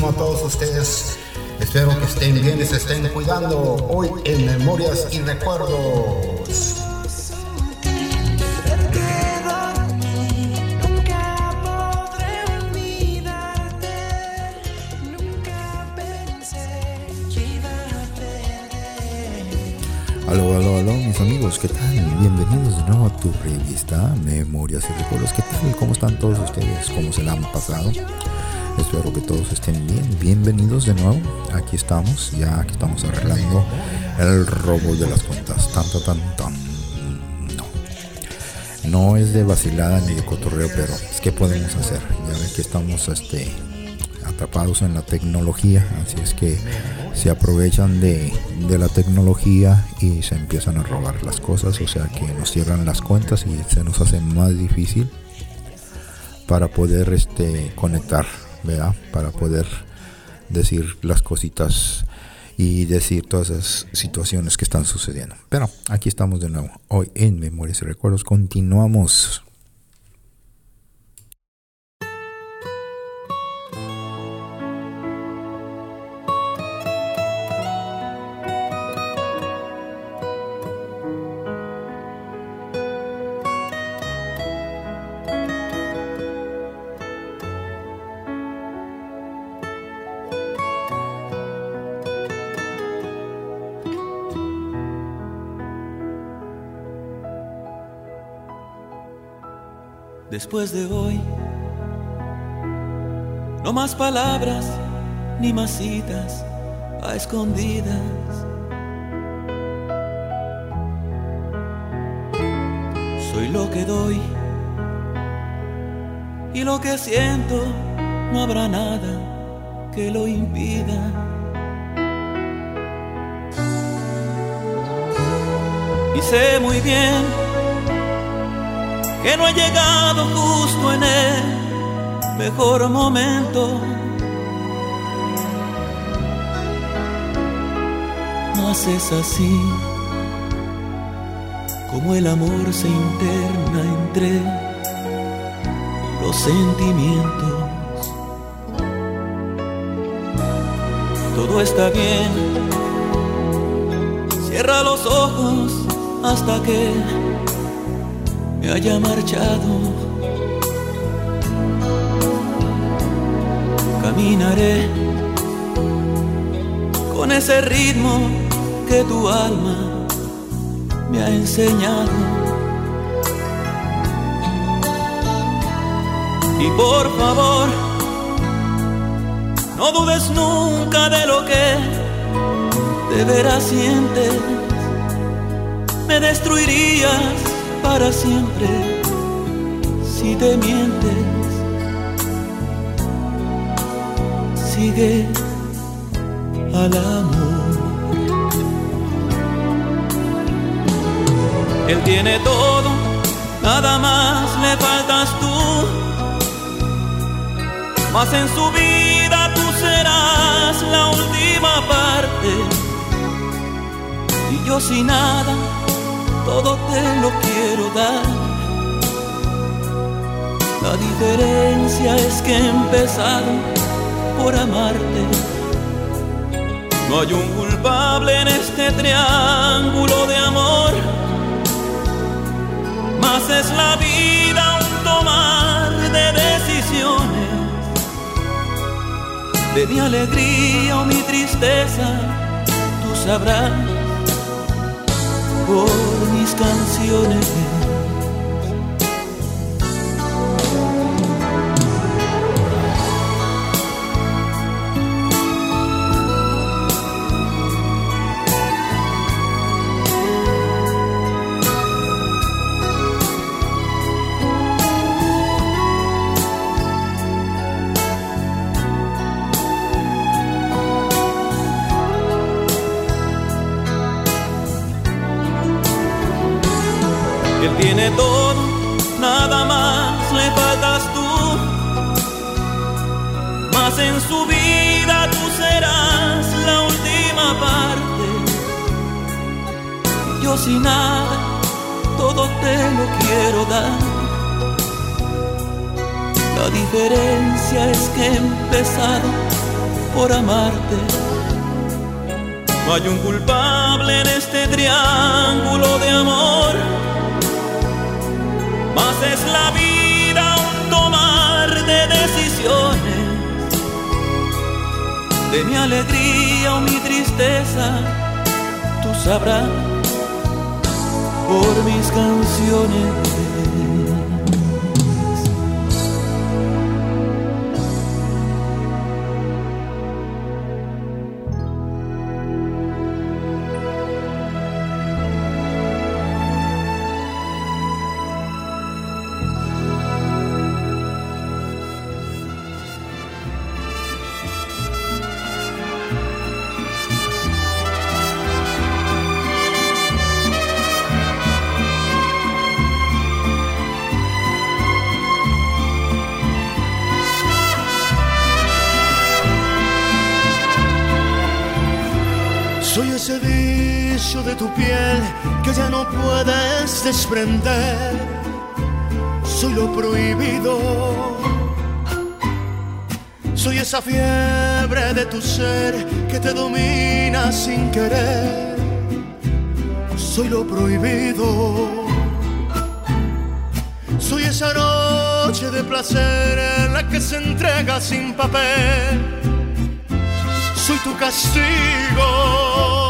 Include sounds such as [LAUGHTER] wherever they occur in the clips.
grandísimo a todos ustedes. Espero que estén bien y se estén cuidando hoy en Memorias y Recuerdos. Aló, aló, aló, mis amigos, ¿qué tal? Bienvenidos de nuevo a tu revista Memorias y Recuerdos. ¿Qué tal? ¿Cómo están todos ustedes? ¿Cómo se la han pasado? Espero que todos estén bien. Bienvenidos de nuevo. Aquí estamos, ya que estamos arreglando el robo de las cuentas. Tan, tan, tan. No. No es de vacilada ni de cotorreo, pero es que podemos hacer. Ya ven que estamos este, atrapados en la tecnología, así es que se aprovechan de, de la tecnología y se empiezan a robar las cosas, o sea que nos cierran las cuentas y se nos hace más difícil para poder este, conectar, ¿verdad? Para poder decir las cositas y decir todas esas situaciones que están sucediendo. Pero aquí estamos de nuevo, hoy en Memorias y Recuerdos, continuamos. Después de hoy, no más palabras ni más citas a escondidas. Soy lo que doy y lo que siento, no habrá nada que lo impida. Y sé muy bien que no he llegado justo en el mejor momento. Mas es así como el amor se interna entre los sentimientos. Todo está bien, cierra los ojos hasta que me haya marchado. Caminaré con ese ritmo que tu alma me ha enseñado. Y por favor, no dudes nunca de lo que de veras sientes. Me destruirías para siempre si te mientes. Sigue al amor. Él tiene todo, nada más le faltas tú. Mas en su vida tú serás la última parte. Y yo sin nada todo te lo quiero dar. La diferencia es que he empezado por amarte. No hay un culpable en este triángulo de amor. Más es la vida un tomar de decisiones. De mi alegría o mi tristeza, tú sabrás por mis canciones. Yo sin nada, todo te lo quiero dar. La diferencia es que he por amarte. No hay un culpable en este triángulo de amor. Más es la vida un tomar de decisiones. De mi alegría o mi tristeza, tú sabrás por mis canciones. Desprender. Soy lo prohibido. Soy esa fiebre de tu ser que te domina sin querer. Soy lo prohibido. Soy esa noche de placer en la que se entrega sin papel soy tu castigo.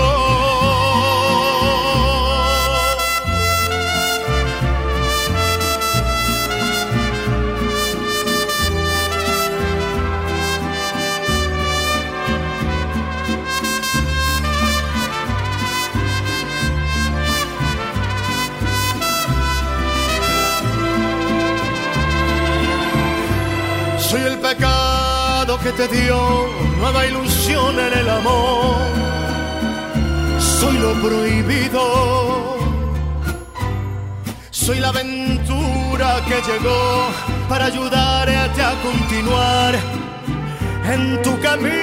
Prohibido. Soy la aventura que llegó para ayudarte a continuar en tu camino.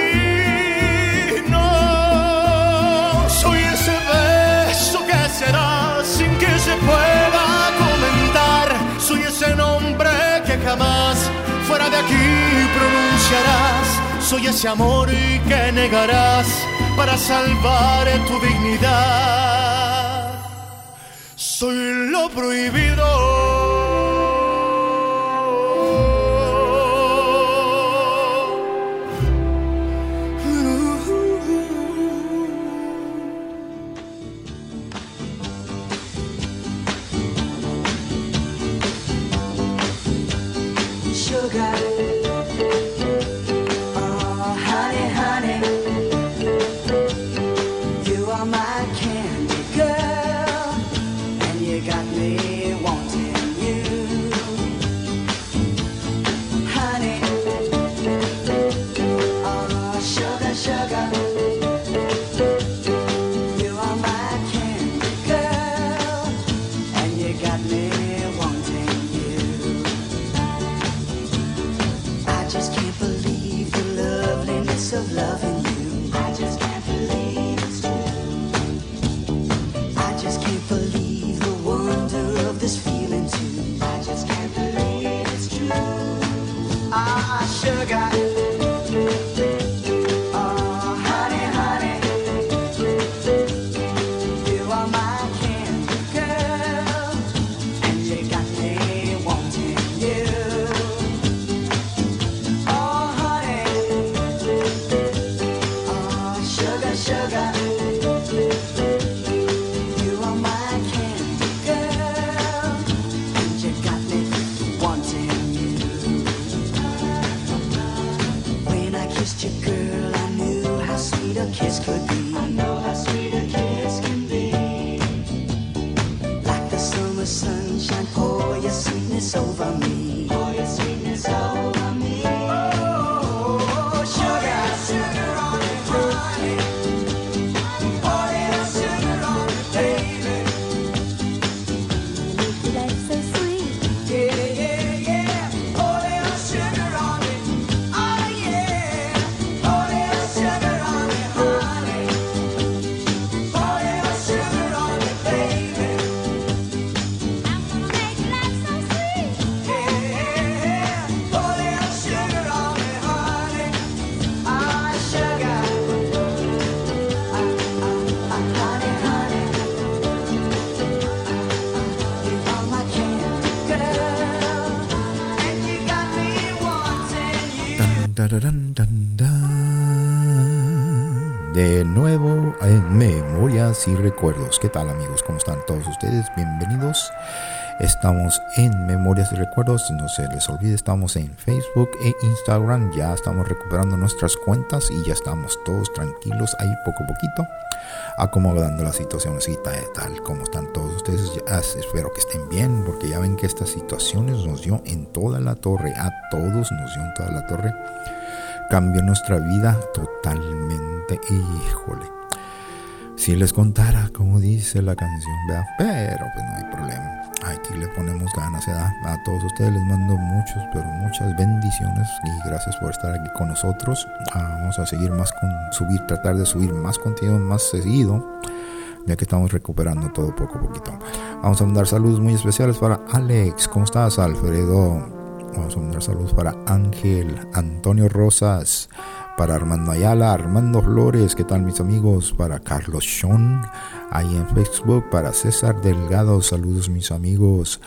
Soy ese beso que será sin que se pueda comentar. Soy ese nombre que jamás fuera de aquí pronunciarás. Soy ese amor que negarás para salvar tu dignidad. Soy lo prohibido. ¿Qué tal amigos? ¿Cómo están todos ustedes? Bienvenidos. Estamos en Memorias y Recuerdos. No se les olvide, estamos en Facebook e Instagram. Ya estamos recuperando nuestras cuentas y ya estamos todos tranquilos ahí poco a poquito acomodando la situación así tal como están todos ustedes. Ya, espero que estén bien porque ya ven que estas situaciones nos dio en toda la torre, a todos nos dio en toda la torre. Cambió nuestra vida totalmente. Híjole. Si les contara como dice la canción, ¿verdad? pero pues no hay problema. Aquí le ponemos ganas, ¿verdad? A todos ustedes les mando muchos, pero muchas bendiciones y gracias por estar aquí con nosotros. Ah, vamos a seguir más con subir, tratar de subir más contenido más seguido, ya que estamos recuperando todo poco a poquito. Vamos a mandar saludos muy especiales para Alex. ¿Cómo estás, Alfredo? Vamos a mandar saludos para Ángel, Antonio Rosas, para Armando Ayala, Armando Flores, ¿qué tal mis amigos? Para Carlos Sean, ahí en Facebook, para César Delgado, saludos mis amigos,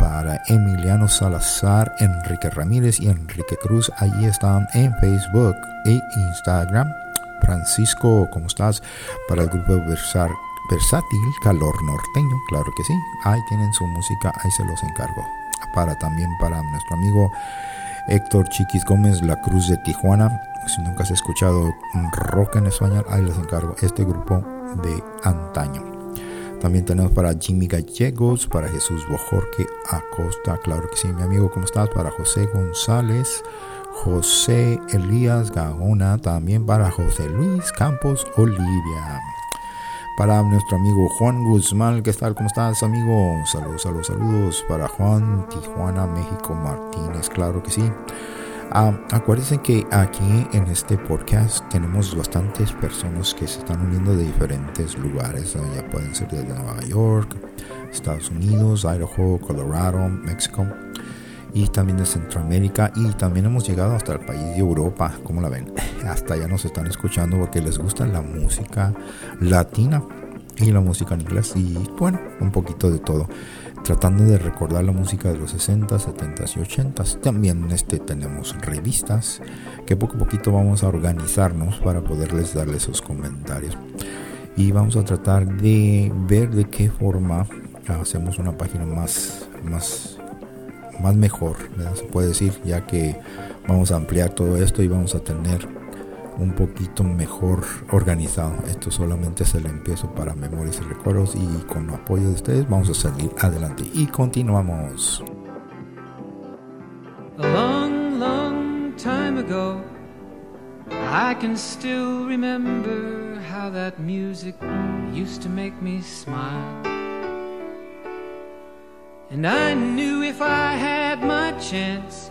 para Emiliano Salazar, Enrique Ramírez y Enrique Cruz, ahí están en Facebook e Instagram. Francisco, ¿cómo estás? Para el grupo Versátil, Calor Norteño, claro que sí, ahí tienen su música, ahí se los encargo. Para también para nuestro amigo Héctor Chiquis Gómez, La Cruz de Tijuana. Si nunca has escuchado rock en español, ahí les encargo este grupo de antaño. También tenemos para Jimmy Gallegos, para Jesús Bojorque Acosta, claro que sí, mi amigo, ¿cómo estás? Para José González, José Elías Gaona, también para José Luis Campos Olivia. Para nuestro amigo Juan Guzmán, ¿qué tal? ¿Cómo estás, amigo? Saludos, saludos, saludos. Para Juan, Tijuana, México, Martínez, claro que sí. Ah, acuérdense que aquí en este podcast tenemos bastantes personas que se están uniendo de diferentes lugares. Ya pueden ser de Nueva York, Estados Unidos, Idaho, Colorado, México y también de Centroamérica y también hemos llegado hasta el país de Europa, como la ven? [LAUGHS] Hasta ya nos están escuchando porque les gusta la música latina y la música en inglés y bueno, un poquito de todo. Tratando de recordar la música de los 60, 70 y 80. También este, tenemos revistas que poco a poquito vamos a organizarnos para poderles darles sus comentarios. Y vamos a tratar de ver de qué forma hacemos una página más, más más mejor, se puede decir, ya que vamos a ampliar todo esto y vamos a tener un poquito mejor organizado. Esto solamente es el empiezo para memorias y recuerdos y con el apoyo de ustedes vamos a salir adelante y continuamos. A long, long time ago, I can still remember how that music used to make me smile. And I knew if I had my chance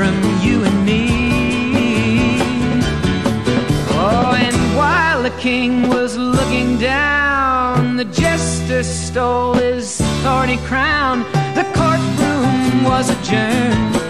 from you and me. Oh, and while the king was looking down, the jester stole his thorny crown. The courtroom was adjourned.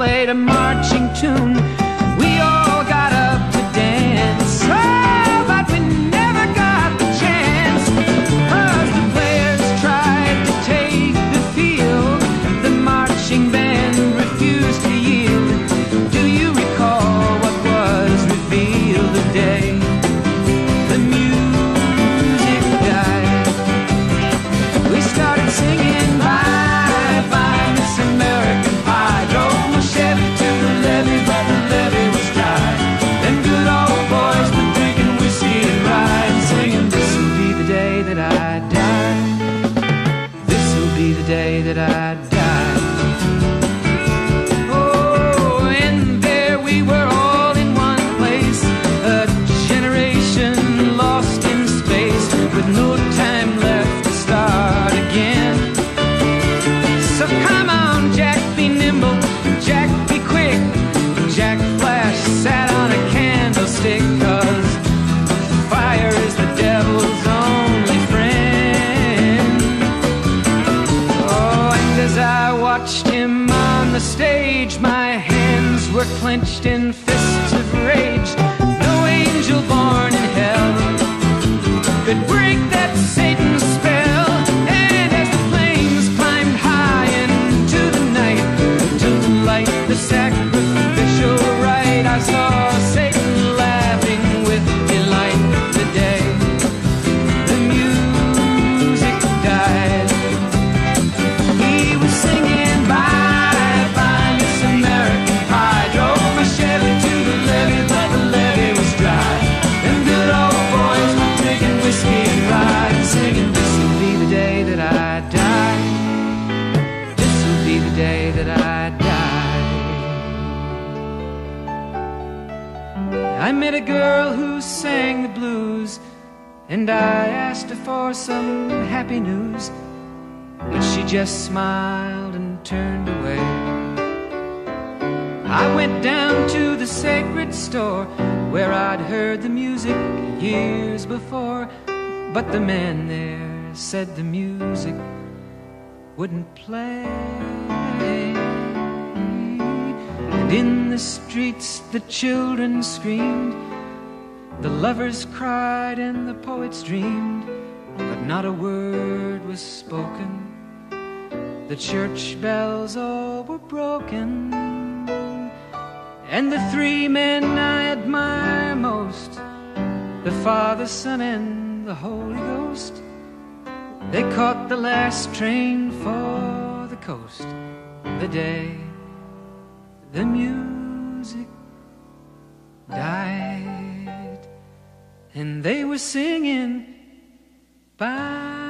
played a marching tune. smiled and turned away. I went down to the sacred store where I'd heard the music years before, but the man there said the music wouldn't play. And in the streets the children screamed, the lovers cried, and the poets dreamed, but not a word was spoken the church bells all were broken. And the three men I admire most, the Father, Son, and the Holy Ghost, they caught the last train for the coast the day the music died. And they were singing, Bye,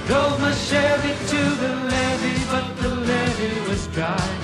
Drove my Chevy to the levee, but the levee was dry.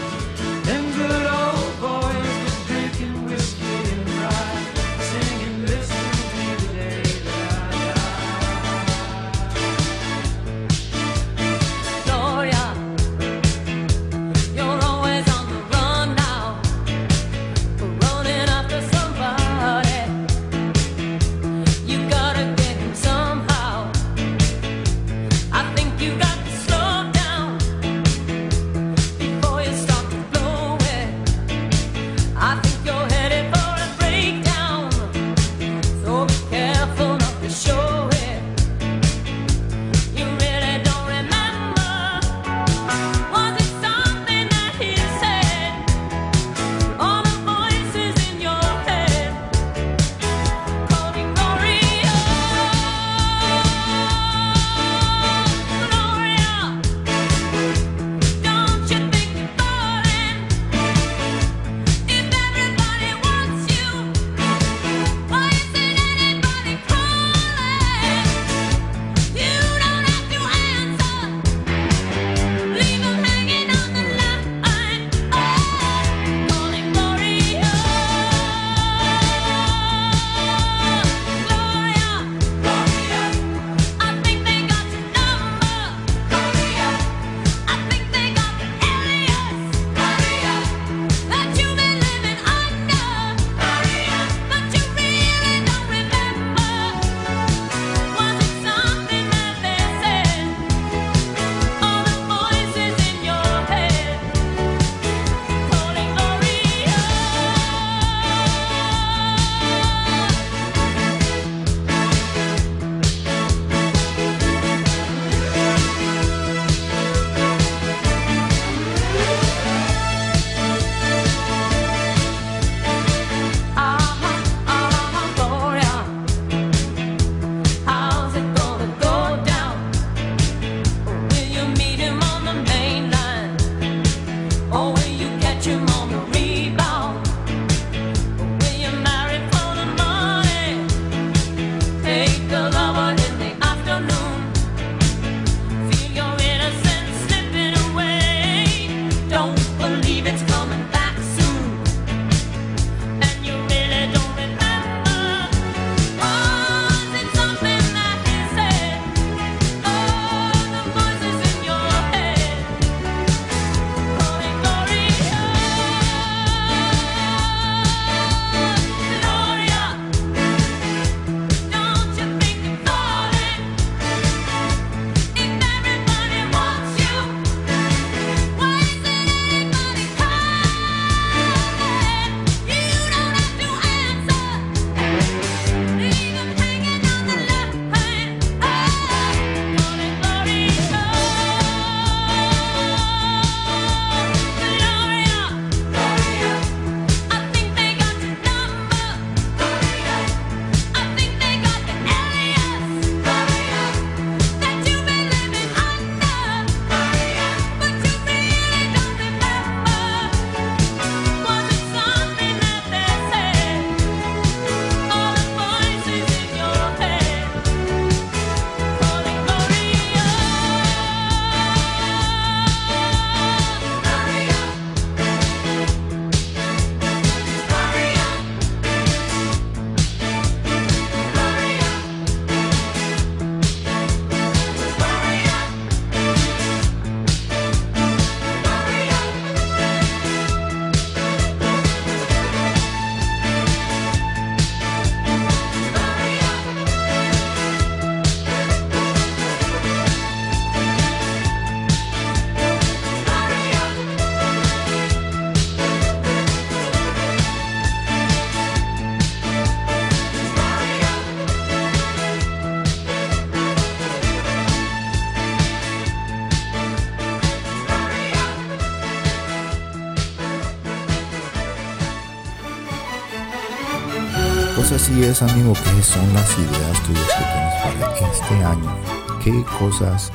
Pues así es, amigo, ¿qué son las ideas tuyas que tienes para este año? ¿Qué cosas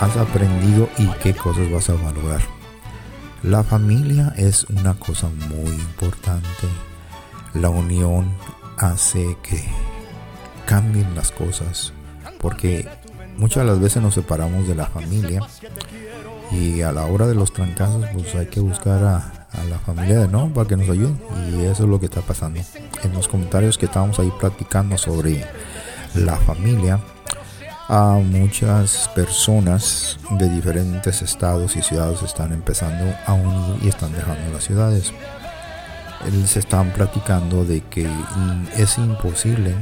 has aprendido y qué cosas vas a valorar? La familia es una cosa muy importante. La unión hace que cambien las cosas, porque muchas de las veces nos separamos de la familia y a la hora de los trancazos pues hay que buscar a, a la familia de no para que nos ayuden. Y eso es lo que está pasando. En los comentarios que estábamos ahí platicando sobre la familia a muchas personas de diferentes estados y ciudades están empezando a unir y están dejando las ciudades. Se están platicando de que es imposible.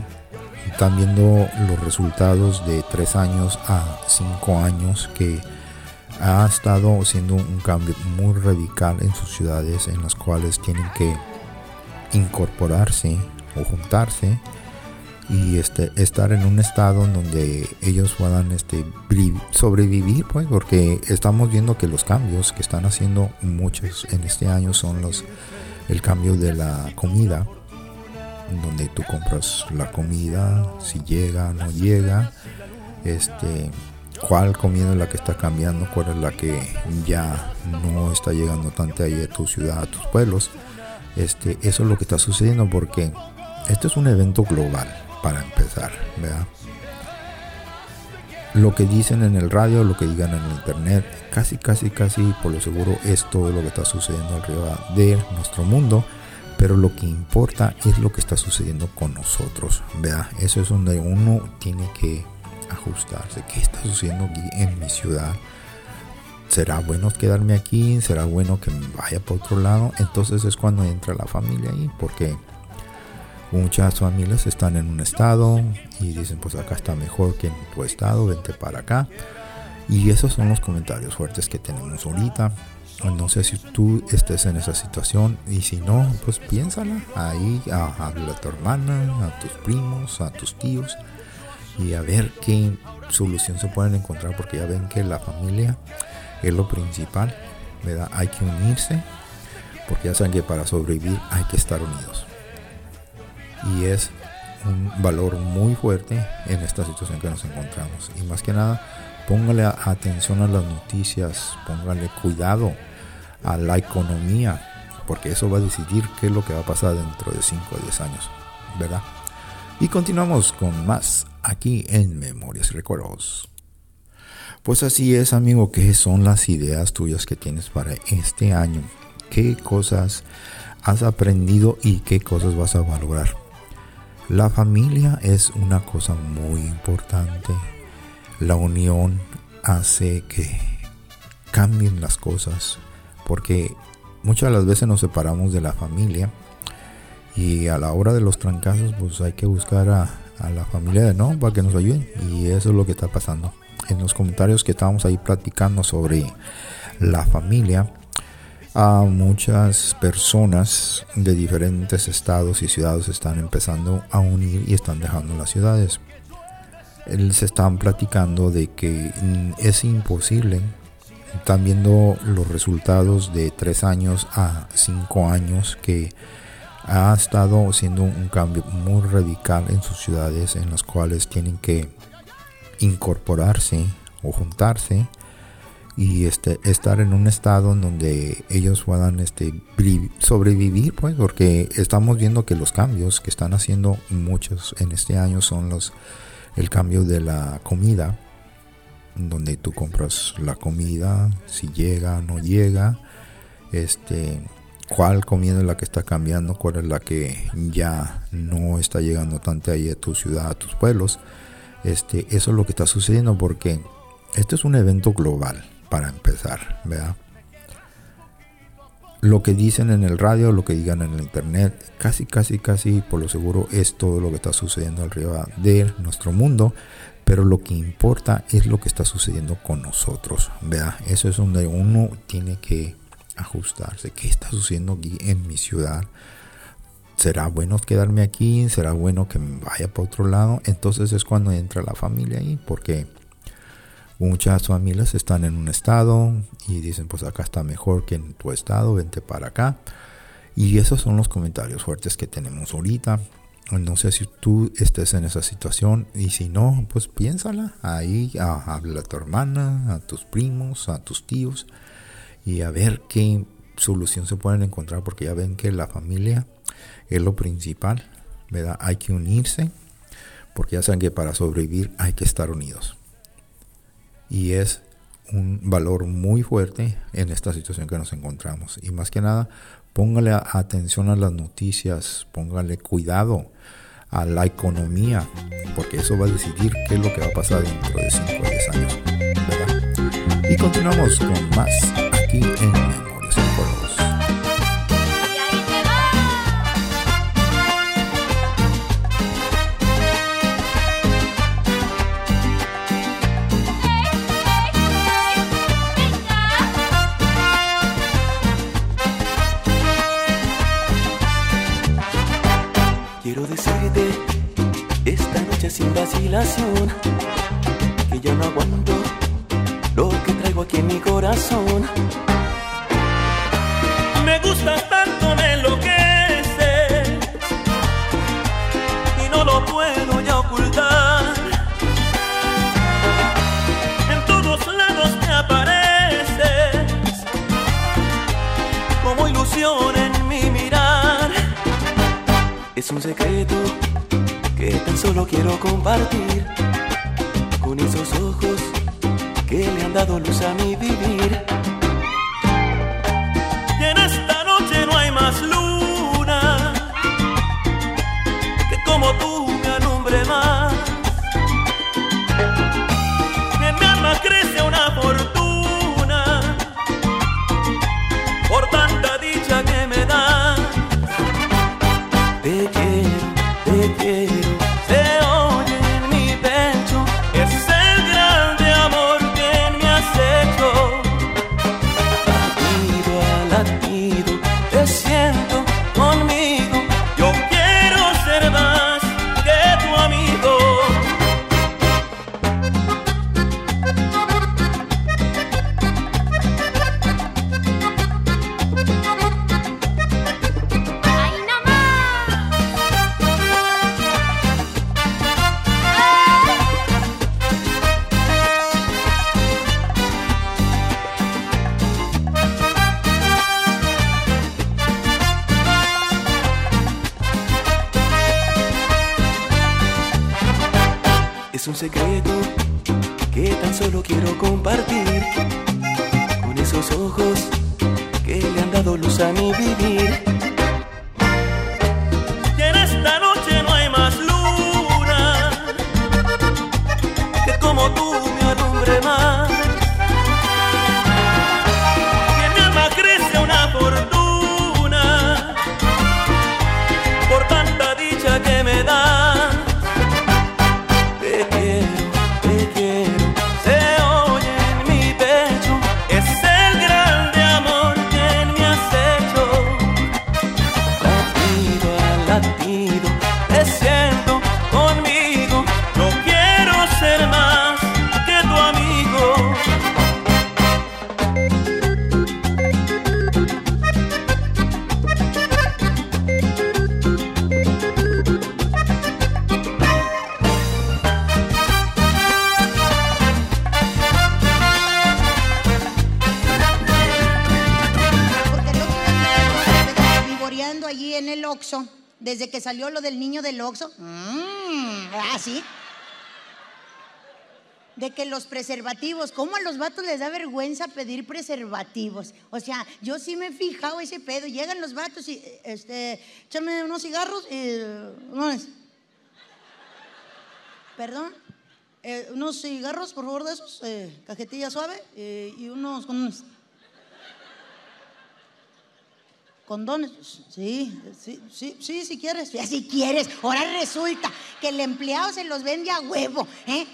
Están viendo los resultados de tres años a cinco años que ha estado haciendo un cambio muy radical en sus ciudades en las cuales tienen que incorporarse o juntarse y este, estar en un estado en donde ellos puedan este, sobrevivir, pues, porque estamos viendo que los cambios que están haciendo muchos en este año son los el cambio de la comida, donde tú compras la comida, si llega, no llega, este, cuál comida es la que está cambiando, cuál es la que ya no está llegando tanto ahí a tu ciudad, a tus pueblos. Este, eso es lo que está sucediendo porque este es un evento global para empezar, ¿verdad? Lo que dicen en el radio, lo que digan en el internet, casi, casi, casi por lo seguro es todo lo que está sucediendo alrededor de nuestro mundo. Pero lo que importa es lo que está sucediendo con nosotros, ¿verdad? Eso es donde uno tiene que ajustarse. ¿Qué está sucediendo aquí en mi ciudad? ¿Será bueno quedarme aquí? ¿Será bueno que me vaya para otro lado? Entonces es cuando entra la familia ahí, porque muchas familias están en un estado y dicen, pues acá está mejor que en tu estado, vente para acá. Y esos son los comentarios fuertes que tenemos ahorita. No sé si tú estés en esa situación y si no, pues piénsala. Ahí habla a tu hermana, a tus primos, a tus tíos y a ver qué solución se pueden encontrar porque ya ven que la familia es lo principal, ¿verdad? Hay que unirse porque ya saben que para sobrevivir hay que estar unidos. Y es un valor muy fuerte en esta situación que nos encontramos. Y más que nada, póngale atención a las noticias, póngale cuidado a la economía, porque eso va a decidir qué es lo que va a pasar dentro de 5 o 10 años, ¿verdad? Y continuamos con más aquí en Memorias y Recuerdos. Pues así es, amigo, ¿qué son las ideas tuyas que tienes para este año? ¿Qué cosas has aprendido y qué cosas vas a valorar? La familia es una cosa muy importante. La unión hace que cambien las cosas, porque muchas de las veces nos separamos de la familia y a la hora de los trancazos pues hay que buscar a, la familia de no para que nos ayuden y eso es lo que está pasando. En los comentarios que estábamos ahí platicando sobre la familia a muchas personas de diferentes estados y ciudades están empezando a unir y están dejando las ciudades. Se están platicando de que es imposible. Están viendo los resultados de tres años a cinco años que ha estado haciendo un cambio muy radical en sus ciudades en las cuales tienen que incorporarse o juntarse y este, estar en un estado en donde ellos puedan este, sobrevivir, pues, porque estamos viendo que los cambios que están haciendo muchos en este año son los el cambio de la comida, donde tú compras la comida, si llega, no llega, este, cuál comida es la que está cambiando, cuál es la que ya no está llegando tanto ahí a tu ciudad, a tus pueblos. Este, eso es lo que está sucediendo porque este es un evento global para empezar, ¿verdad? Lo que dicen en el radio, lo que digan en el internet, casi, casi, casi por lo seguro es todo lo que está sucediendo alrededor de nuestro mundo. Pero lo que importa es lo que está sucediendo con nosotros, ¿verdad? Eso es donde uno tiene que ajustarse. ¿Qué está sucediendo aquí en mi ciudad? ¿Será bueno quedarme aquí? ¿Será bueno que me vaya para otro lado? Entonces es cuando entra la familia ahí, porque muchas familias están en un estado y dicen, pues acá está mejor que en tu estado, vente para acá. Y esos son los comentarios fuertes que tenemos ahorita. No sé si tú estés en esa situación y si no, pues piénsala. Ahí ah, habla a tu hermana, a tus primos, a tus tíos y a ver qué solución se pueden encontrar porque ya ven que la familia es lo principal, ¿verdad? Hay que unirse porque ya saben que para sobrevivir hay que estar unidos. Y es un valor muy fuerte en esta situación que nos encontramos. Y más que nada, póngale atención a las noticias, póngale cuidado a la economía, porque eso va a decidir qué es lo que va a pasar dentro de 5 o 10 años. ¿verdad? Y continuamos con más en Memorias va. Quiero decirte esta noche sin vacilación los preservativos, ¿cómo a los vatos les da vergüenza pedir preservativos? O sea, yo sí me he fijado ese pedo. Llegan los vatos y, este, échame unos cigarros y. unos- Perdón. eh, unos cigarros, por favor, de esos, eh, cajetilla suave eh, y unos condones. Condones, sí, sí, sí, sí, si quieres, si quieres. Ahora resulta que el empleado se los vende a huevo, ¿eh?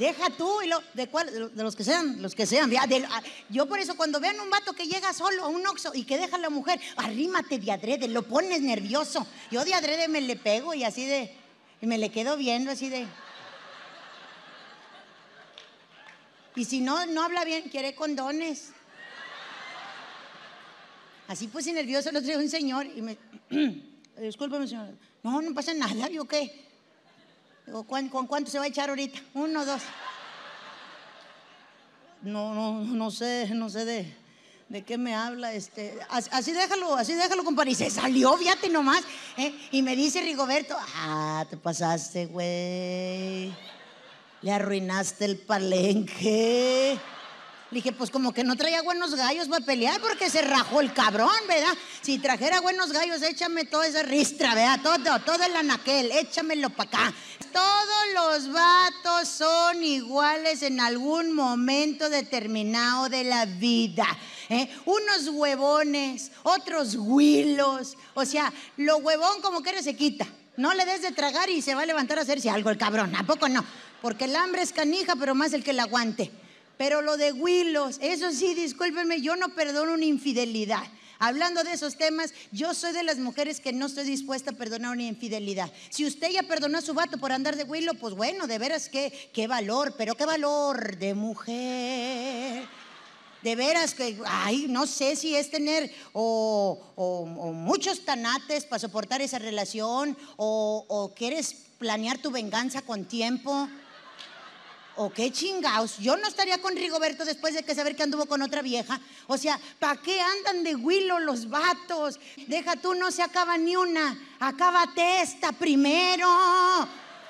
Deja tú y lo, de cuál, de lo- de los que sean, los que sean. ya, de- a- yo por eso cuando vean un vato que llega solo a un oxo y que deja a la mujer, arrímate de adrede, lo pones nervioso. Yo de adrede me le pego y así de, y me le quedo viendo así de. Y si no, no habla bien, quiere condones. Así puse nervioso el otro día un señor y me, [CLEARS THROAT] Discúlpeme, señora. No, no pasa nada, ¿yo qué? Digo, ¿cuán- ¿con cuánto se va a echar ahorita? Uno, dos. No, no, no sé, no sé de, de qué me habla. Este, as- así, déjalo, así déjalo, compadre. Y se salió, fíjate nomás. ¿eh? Y me dice Rigoberto, ah, te pasaste, güey. Le arruinaste el palenque. Le dije, pues como que no traía buenos gallos para pelear porque se rajó el cabrón, ¿verdad? Si trajera buenos gallos, échame toda esa ristra, ¿verdad? Todo, todo el anaquel, échamelo para acá. Todos los vatos son iguales en algún momento determinado de la vida. ¿eh? Unos huevones, otros huilos. O sea, lo huevón como que se quita. No le des de tragar y se va a levantar a hacerse algo el cabrón. ¿A poco no? Porque el hambre es canija, pero más el que la aguante. Pero lo de Willos, eso sí, discúlpenme, yo no perdono una infidelidad. Hablando de esos temas, yo soy de las mujeres que no estoy dispuesta a perdonar una infidelidad. Si usted ya perdonó a su vato por andar de Willow, pues bueno, de veras que qué valor, pero qué valor de mujer. De veras que, ay, no sé si es tener o, o- o muchos tanates para soportar esa relación o, o quieres planear tu venganza con tiempo. ¿O qué chingaos? Yo no estaría con Rigoberto después de que saber que anduvo con otra vieja. O sea, ¿para qué andan de huilo los vatos? Deja tú, no se acaba ni una. Acábate esta primero.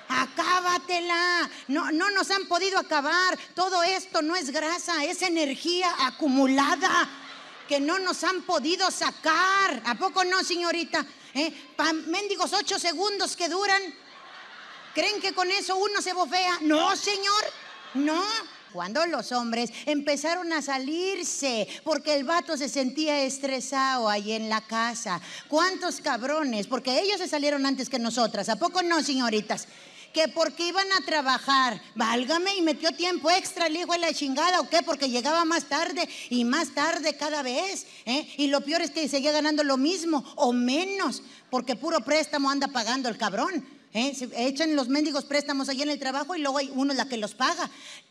Acábatela. No, no nos han podido acabar. Todo esto no es grasa, es energía acumulada que no nos han podido sacar. ¿A poco no, señorita? ¿Eh? Pa mendigos ocho segundos que duran. ¿Creen que con eso uno se bofea? No, señor, no. Cuando los hombres empezaron a salirse porque el vato se sentía estresado ahí en la casa. ¿Cuántos cabrones? Porque ellos se salieron antes que nosotras. ¿A poco no, señoritas? Que porque iban a trabajar, válgame, y metió tiempo extra el hijo de la chingada, ¿o qué? Porque llegaba más tarde y más tarde cada vez. ¿eh? Y lo peor es que seguía ganando lo mismo o menos, porque puro préstamo anda pagando el cabrón. ¿Eh? Echan los mendigos préstamos allí en el trabajo y luego hay uno la que los paga.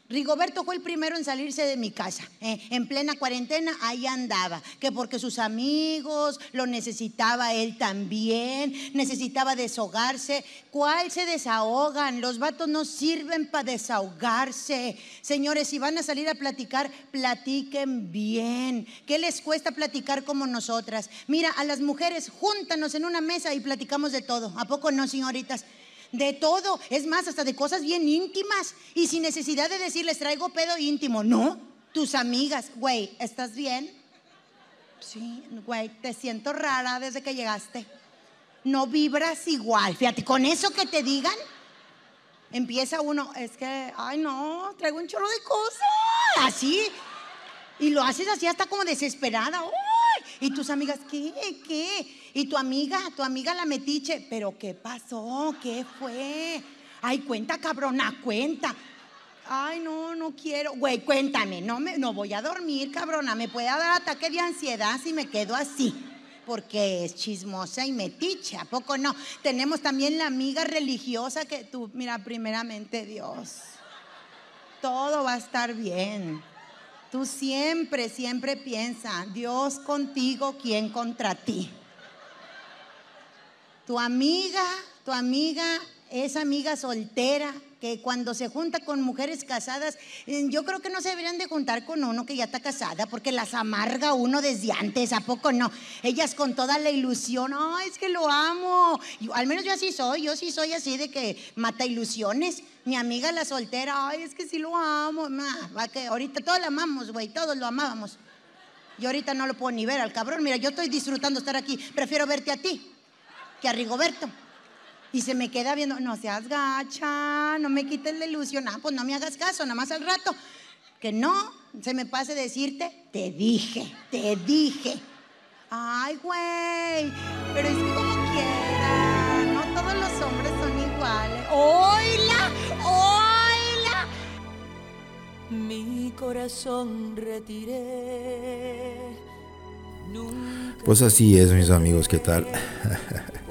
Rigoberto fue el primero en salirse de mi casa. ¿eh? En plena cuarentena, ahí andaba. Que porque sus amigos lo necesitaba él también, necesitaba desahogarse. ¿Cuál se desahogan? Los vatos no sirven para desahogarse. Señores, si van a salir a platicar, platiquen bien. ¿Qué les cuesta platicar como nosotras? Mira, a las mujeres, júntanos en una mesa y platicamos de todo. ¿A poco no, señoritas? De todo, es más, hasta de cosas bien íntimas y sin necesidad de decirles traigo pedo íntimo. No, tus amigas, güey, ¿estás bien? Sí, güey, te siento rara desde que llegaste. No vibras igual. Fíjate, con eso que te digan, empieza uno, es que, ay no, traigo un chorro de cosas. Así. Y lo haces así hasta como desesperada. Y tus amigas, ¿qué? ¿Qué? Y tu amiga, tu amiga la metiche, ¿pero qué pasó? ¿Qué fue? Ay, cuenta, cabrona, cuenta. Ay, no, no quiero. Güey, cuéntame, no, me, no voy a dormir, cabrona. Me puede dar ataque de ansiedad si me quedo así. Porque es chismosa y metiche, ¿a poco no? Tenemos también la amiga religiosa que tú, mira, primeramente Dios. Todo va a estar bien. Tú siempre, siempre piensa, Dios contigo, ¿quién contra ti? Tu amiga, tu amiga es amiga soltera que cuando se junta con mujeres casadas, eh, yo creo que no se deberían de juntar con uno que ya está casada, porque las amarga uno desde antes, ¿a poco no? Ellas con toda la ilusión, ay, es que lo amo. Al menos yo así soy, yo sí soy así de que mata ilusiones. Mi amiga la soltera, ay, es que sí lo amo. Que ahorita todos la amamos, güey, todos lo amábamos. Yo ahorita no lo puedo ni ver al cabrón. Mira, yo estoy disfrutando estar aquí. Prefiero verte a ti que a Rigoberto. Y se me queda viendo, no seas gacha, no me quites la ilusión. Ah, pues no me hagas caso, nada más al rato. Que no se me pase decirte, te dije, te dije. Ay, güey, pero es que como quiera, no todos los hombres son iguales. ¡Oila! ¡Oila! Mi corazón retiré. Nunca Pues así es, mis amigos, ¿qué tal? [LAUGHS]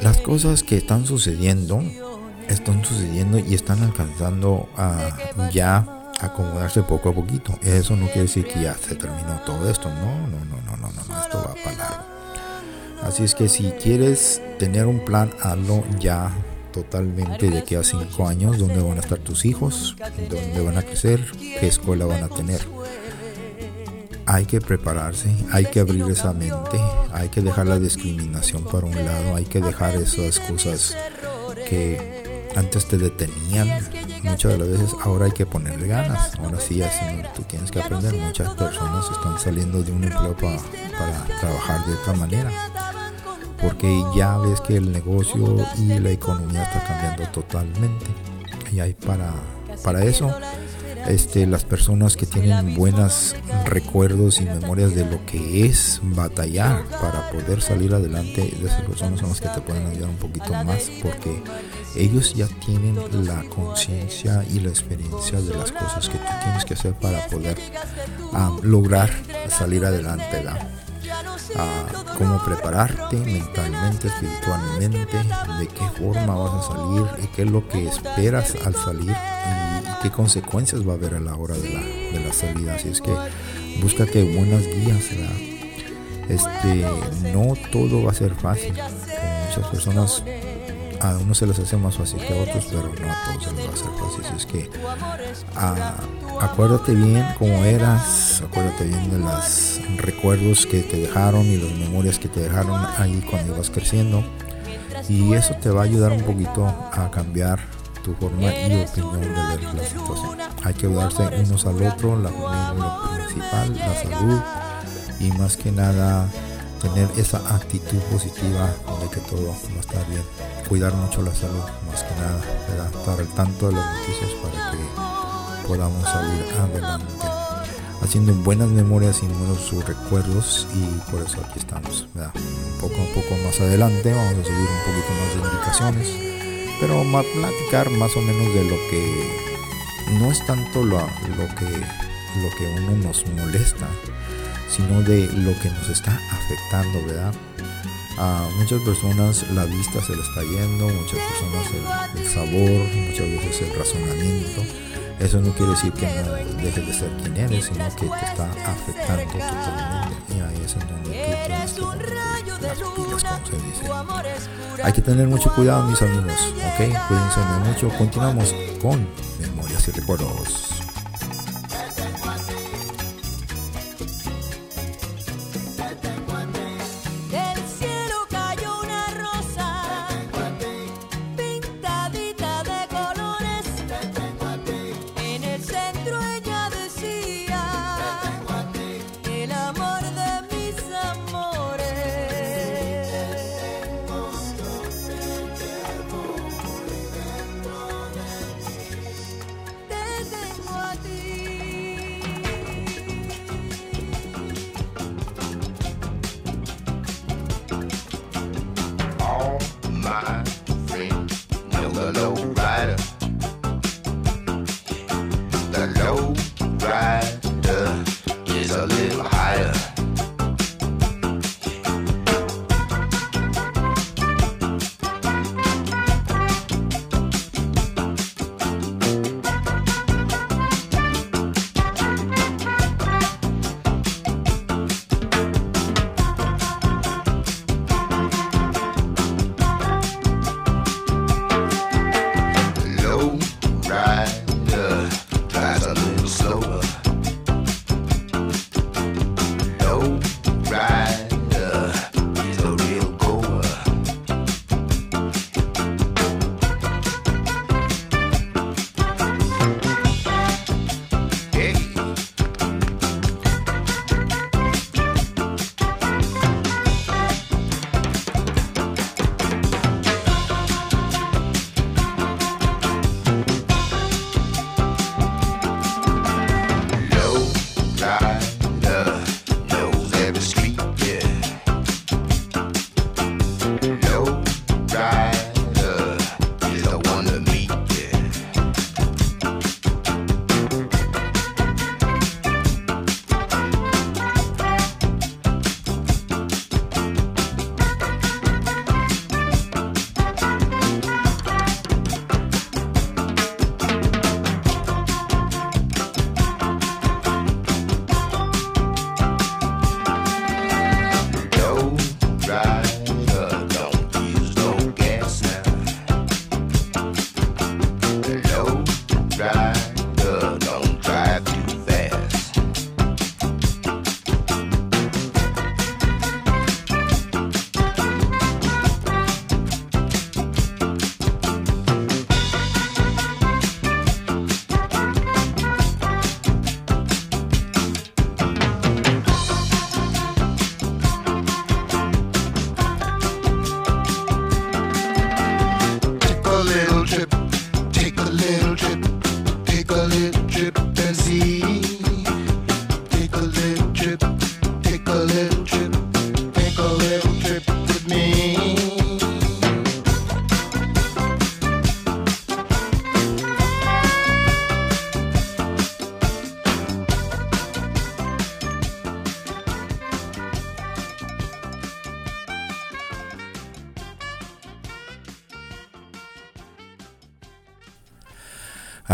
Las cosas que están sucediendo, están sucediendo y están alcanzando a ya acomodarse poco a poquito. Eso no quiere decir que ya se terminó todo esto. No, no, no, no, no, no, esto va para largo. Así es que si quieres tener un plan, hazlo ya totalmente de aquí a cinco años, dónde van a estar tus hijos, dónde van a crecer, qué escuela van a tener. Hay que prepararse, hay que abrir esa mente, hay que dejar la discriminación para un lado, hay que dejar esas cosas que antes te detenían. Muchas de las veces ahora hay que ponerle ganas. Ahora sí, así tú tienes que aprender. Muchas personas están saliendo de un empleo pa- para trabajar de otra manera porque ya ves que el negocio y la economía está cambiando totalmente y hay para para eso este las personas que tienen buenos recuerdos y memorias de lo que es batallar para poder salir adelante de esas personas son las que te pueden ayudar un poquito más porque ellos ya tienen la conciencia y la experiencia de las cosas que tú tienes que hacer para poder ah, lograr salir adelante ¿verdad? a cómo prepararte mentalmente, espiritualmente, de qué forma vas a salir y qué es lo que esperas al salir y qué consecuencias va a haber a la hora de la, de la salida. Así es que búscate buenas guías. Este, no todo va a ser fácil. Muchas personas a unos se les hace más fácil que a otros, pero no a todos se les va a hacer fácil. Así es que ah, acuérdate bien cómo eras, acuérdate bien de los recuerdos que te dejaron y las memorias que te dejaron ahí cuando ibas creciendo. Y eso te va a ayudar un poquito a cambiar tu forma y opinión de ver la situación. Hay que ayudarse unos al otro, la familia lo principal, la salud y más que nada tener esa actitud positiva de que todo va a estar bien. Cuidar mucho la salud, más que nada, ¿verdad? estar al tanto de las noticias para que podamos salir adelante. Haciendo buenas memorias y buenos recuerdos y por eso aquí estamos. ¿verdad? Poco a poco más adelante vamos a seguir un poquito más de indicaciones, pero a platicar más o menos de lo que no es tanto lo, lo que lo que uno nos molesta, sino de lo que nos está afectando, ¿verdad? A muchas personas la vista se le está yendo, muchas personas el, el sabor, muchas veces el razonamiento. Eso no quiere decir que no dejes de ser quien eres, sino que te está afectando totalmente. Y ahí es en donde tú tienes que las pilas, como se dice. Hay que tener mucho cuidado, mis amigos, ¿ok? Cuídense mucho. Continuamos con Memorias y Recuerdos.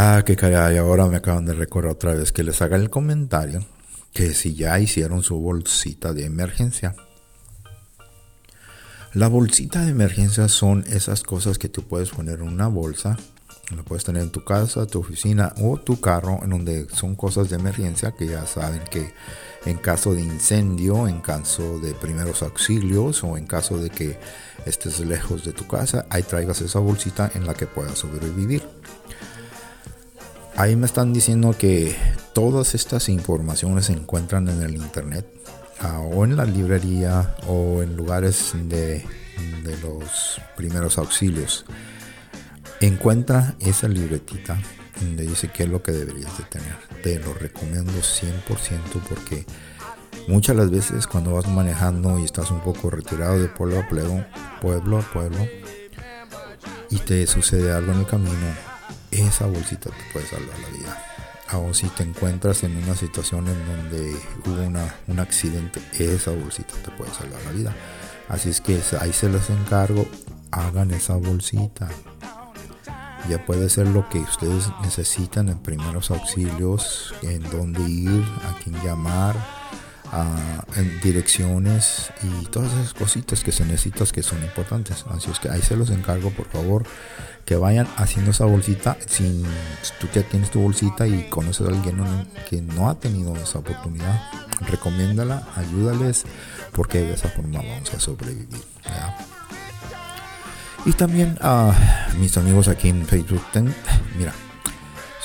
Ah, qué caray, ahora me acaban de recordar otra vez que les haga el comentario que si ya hicieron su bolsita de emergencia. La bolsita de emergencia son esas cosas que tú puedes poner en una bolsa, lo puedes tener en tu casa, tu oficina o tu carro, en donde son cosas de emergencia que ya saben que en caso de incendio, en caso de primeros auxilios o en caso de que estés lejos de tu casa, ahí traigas esa bolsita en la que puedas sobrevivir. Ahí me están diciendo que todas estas informaciones se encuentran en el internet ah, o en la librería o en lugares de, de los primeros auxilios. Encuentra esa libretita donde dice qué es lo que deberías de tener. Te lo recomiendo 100% porque muchas las veces cuando vas manejando y estás un poco retirado de pueblo a pueblo, pueblo a pueblo y te sucede algo en el camino, esa bolsita te puede salvar la vida. O si te encuentras en una situación en donde hubo una, un accidente, esa bolsita te puede salvar la vida. Así es que ahí se los encargo, hagan esa bolsita. Ya puede ser lo que ustedes necesitan en primeros auxilios, en dónde ir, a quién llamar, en direcciones y todas esas cositas que se necesitan que son importantes. Así es que ahí se los encargo, por favor, que vayan haciendo esa bolsita. Si tú ya tienes tu bolsita y conoces a alguien que no ha tenido esa oportunidad, recomiéndala, ayúdales, porque de esa forma vamos a sobrevivir. Y también a mis amigos aquí en Facebook. ten- mira,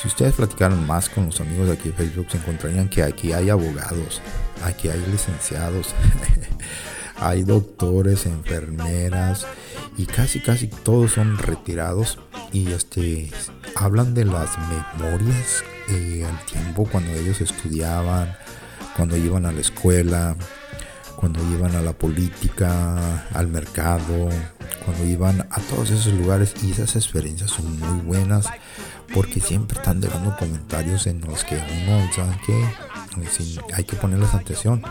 si ustedes platicaran más con los amigos aquí de Facebook, se encontrarían que aquí hay abogados, aquí hay licenciados, [LAUGHS] hay doctores, enfermeras y casi casi todos son retirados. Y este hablan de las memorias eh, al tiempo cuando ellos estudiaban, cuando iban a la escuela, cuando iban a la política, al mercado, cuando iban a todos esos lugares. Y esas experiencias son muy buenas porque siempre están dejando comentarios en los que uno sabe que sí, hay que ponerles atención.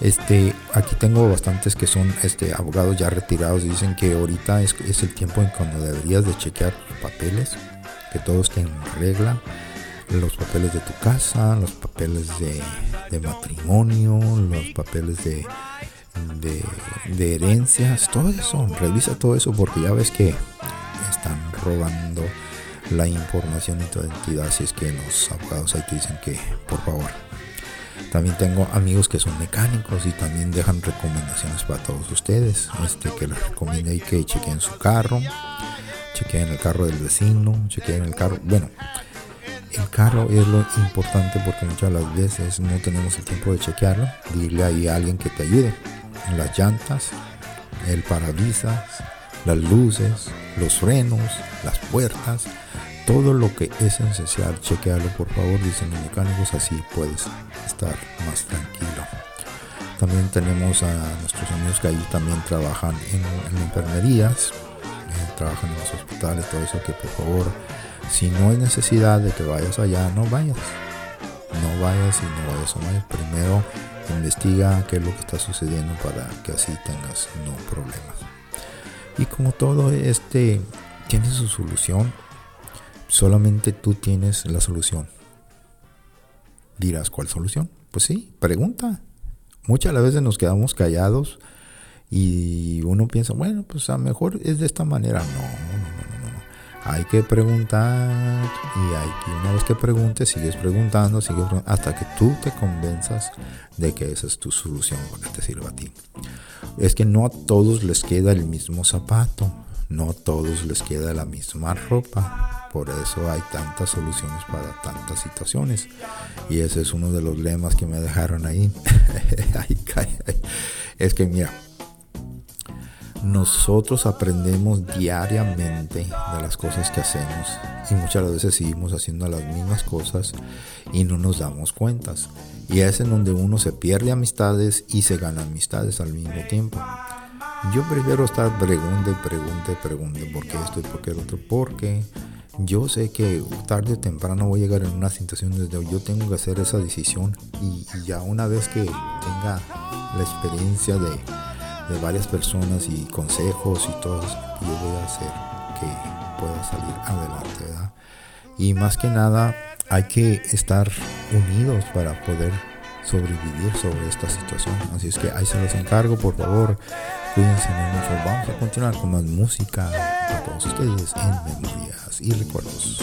Este, aquí tengo bastantes que son este, abogados ya retirados dicen que ahorita es, es el tiempo en cuando deberías de chequear tus papeles, que todo esté en regla, los papeles de tu casa, los papeles de, de matrimonio, los papeles de, de, de herencias, todo eso, revisa todo eso porque ya ves que están robando la información y tu identidad, así es que los abogados ahí te dicen que por favor. También tengo amigos que son mecánicos y también dejan recomendaciones para todos ustedes. Este que les recomiendo ahí que chequen su carro, chequen el carro del vecino, chequen el carro. Bueno, el carro es lo importante porque muchas de las veces no tenemos el tiempo de chequearlo. Dile ahí a alguien que te ayude. Las llantas, el parabrisas, las luces, los frenos, las puertas, todo lo que es esencial, chequearlo por favor, dicen los mecánicos, así puedes estar más tranquilo. También tenemos a nuestros amigos que ahí también trabajan en, en enfermerías, eh, trabajan en los hospitales, todo eso que por favor, si no hay necesidad de que vayas allá, no vayas. No vayas y no vayas a vayas. Primero investiga qué es lo que está sucediendo para que así tengas no problemas. Y como todo este tiene su solución, solamente tú tienes la solución. Dirás, ¿cuál solución? Pues sí, pregunta. Muchas veces nos quedamos callados y uno piensa, bueno, pues a lo mejor es de esta manera. No, no, no, no, no. Hay que preguntar y hay que, una vez que preguntes, sigues preguntando, sigues preguntando, hasta que tú te convenzas de que esa es tu solución para que te sirva a ti. Es que no a todos les queda el mismo zapato, no a todos les queda la misma ropa. Por eso hay tantas soluciones para tantas situaciones. Y ese es uno de los lemas que me dejaron ahí. [LAUGHS] Es que mira, nosotros aprendemos diariamente de las cosas que hacemos y muchas veces seguimos haciendo las mismas cosas y no nos damos cuentas. Y es en donde uno se pierde amistades y se gana amistades al mismo tiempo. Yo prefiero estar pregunte, pregunte, pregunte por qué esto y por qué el otro, porque yo sé que tarde o temprano voy a llegar en una situación donde yo tengo que hacer esa decisión y, ya una vez que tenga la experiencia de, de, varias personas y consejos y todo, yo voy a hacer que pueda salir adelante. ¿verdad? Y más que nada hay que estar unidos para poder sobrevivir sobre esta situación. Así es que ahí se los encargo, por favor, Cuídense mucho. Vamos a continuar con más música para todos ustedes en Memorias y Recuerdos.